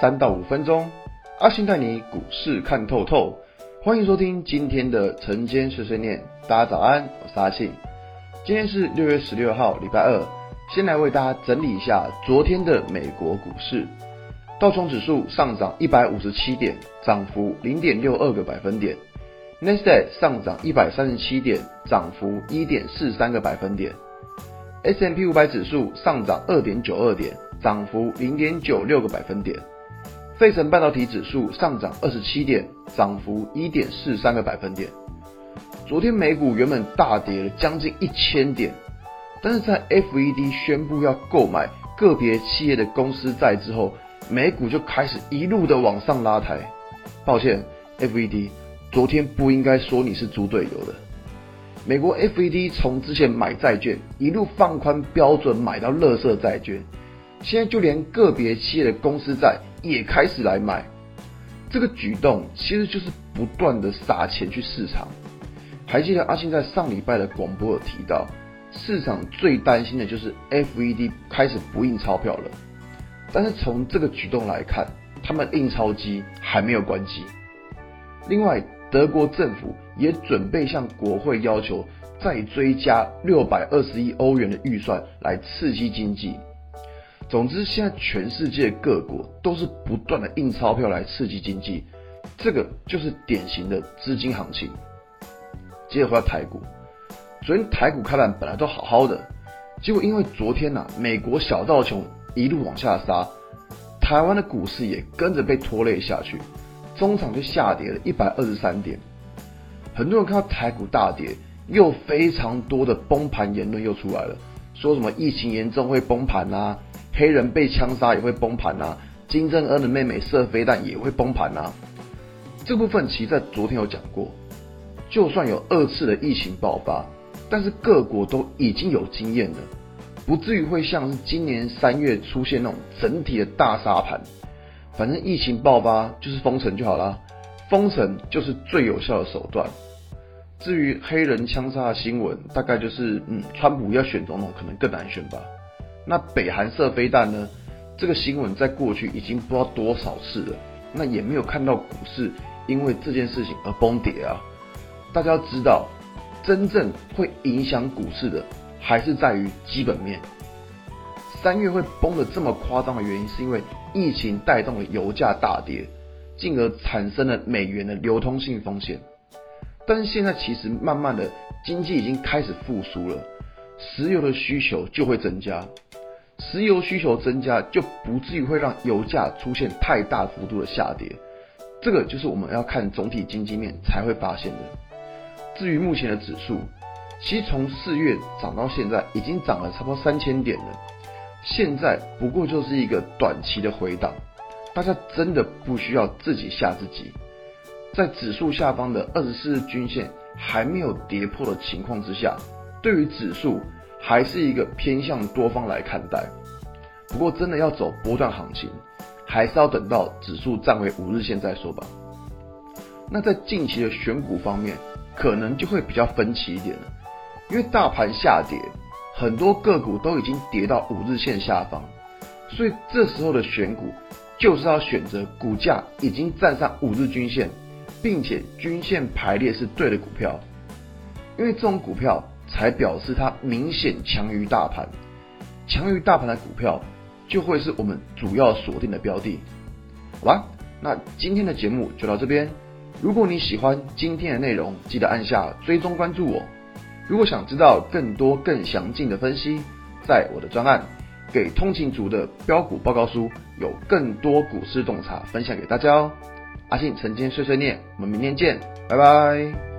三到五分钟，阿信带你股市看透透。欢迎收听今天的晨间碎碎念，大家早安，我是阿信。今天是六月十六号，礼拜二。先来为大家整理一下昨天的美国股市，道琼指数上涨一百五十七点，涨幅零点六二个百分点。纳斯达克上涨一百三十七点，涨幅一点四三个百分点；，S M P 五百指数上涨二点九二点，涨幅零点九六个百分点；费城半导体指数上涨二十七点，涨幅一点四三个百分点。昨天美股原本大跌了将近一千点，但是在 FED 宣布要购买个别企业的公司债之后，美股就开始一路的往上拉抬。抱歉，FED。昨天不应该说你是猪队友的。美国 FED 从之前买债券一路放宽标准，买到垃圾债券，现在就连个别企业的公司债也开始来买。这个举动其实就是不断的撒钱去市场。还记得阿信在上礼拜的广播有提到，市场最担心的就是 FED 开始不印钞票了。但是从这个举动来看，他们印钞机还没有关机。另外，德国政府也准备向国会要求再追加六百二十亿欧元的预算来刺激经济。总之，现在全世界各国都是不断的印钞票来刺激经济，这个就是典型的资金行情。接着回到台股，昨天台股开盘本来都好好的，结果因为昨天呐、美国小道琼一路往下杀，台湾的股市也跟着被拖累下去。中场就下跌了一百二十三点，很多人看到台股大跌，又非常多的崩盘言论又出来了，说什么疫情严重会崩盘啊，黑人被枪杀也会崩盘啊，金正恩的妹妹射飞弹也会崩盘啊。这部分其实在昨天有讲过，就算有二次的疫情爆发，但是各国都已经有经验了，不至于会像是今年三月出现那种整体的大杀盘。反正疫情爆发就是封城就好了，封城就是最有效的手段。至于黑人枪杀的新闻，大概就是嗯，川普要选总统可能更难选吧。那北韩射飞弹呢？这个新闻在过去已经不知道多少次了，那也没有看到股市因为这件事情而崩跌啊。大家要知道，真正会影响股市的还是在于基本面。三月会崩得这么夸张的原因，是因为疫情带动了油价大跌，进而产生了美元的流通性风险。但是现在其实慢慢的经济已经开始复苏了，石油的需求就会增加，石油需求增加就不至于会让油价出现太大幅度的下跌。这个就是我们要看总体经济面才会发现的。至于目前的指数，其实从四月涨到现在已经涨了差不多三千点了。现在不过就是一个短期的回档，大家真的不需要自己吓自己。在指数下方的二十四日均线还没有跌破的情况之下，对于指数还是一个偏向多方来看待。不过真的要走波段行情，还是要等到指数站回五日线再说吧。那在近期的选股方面，可能就会比较分歧一点了，因为大盘下跌。很多个股都已经跌到五日线下方，所以这时候的选股就是要选择股价已经站上五日均线，并且均线排列是对的股票，因为这种股票才表示它明显强于大盘，强于大盘的股票就会是我们主要锁定的标的。好吧，那今天的节目就到这边，如果你喜欢今天的内容，记得按下追踪关注我。如果想知道更多更详尽的分析，在我的专案《给通勤族的标股报告书》有更多股市洞察分享给大家哦。阿信晨间碎碎念，我们明天见，拜拜。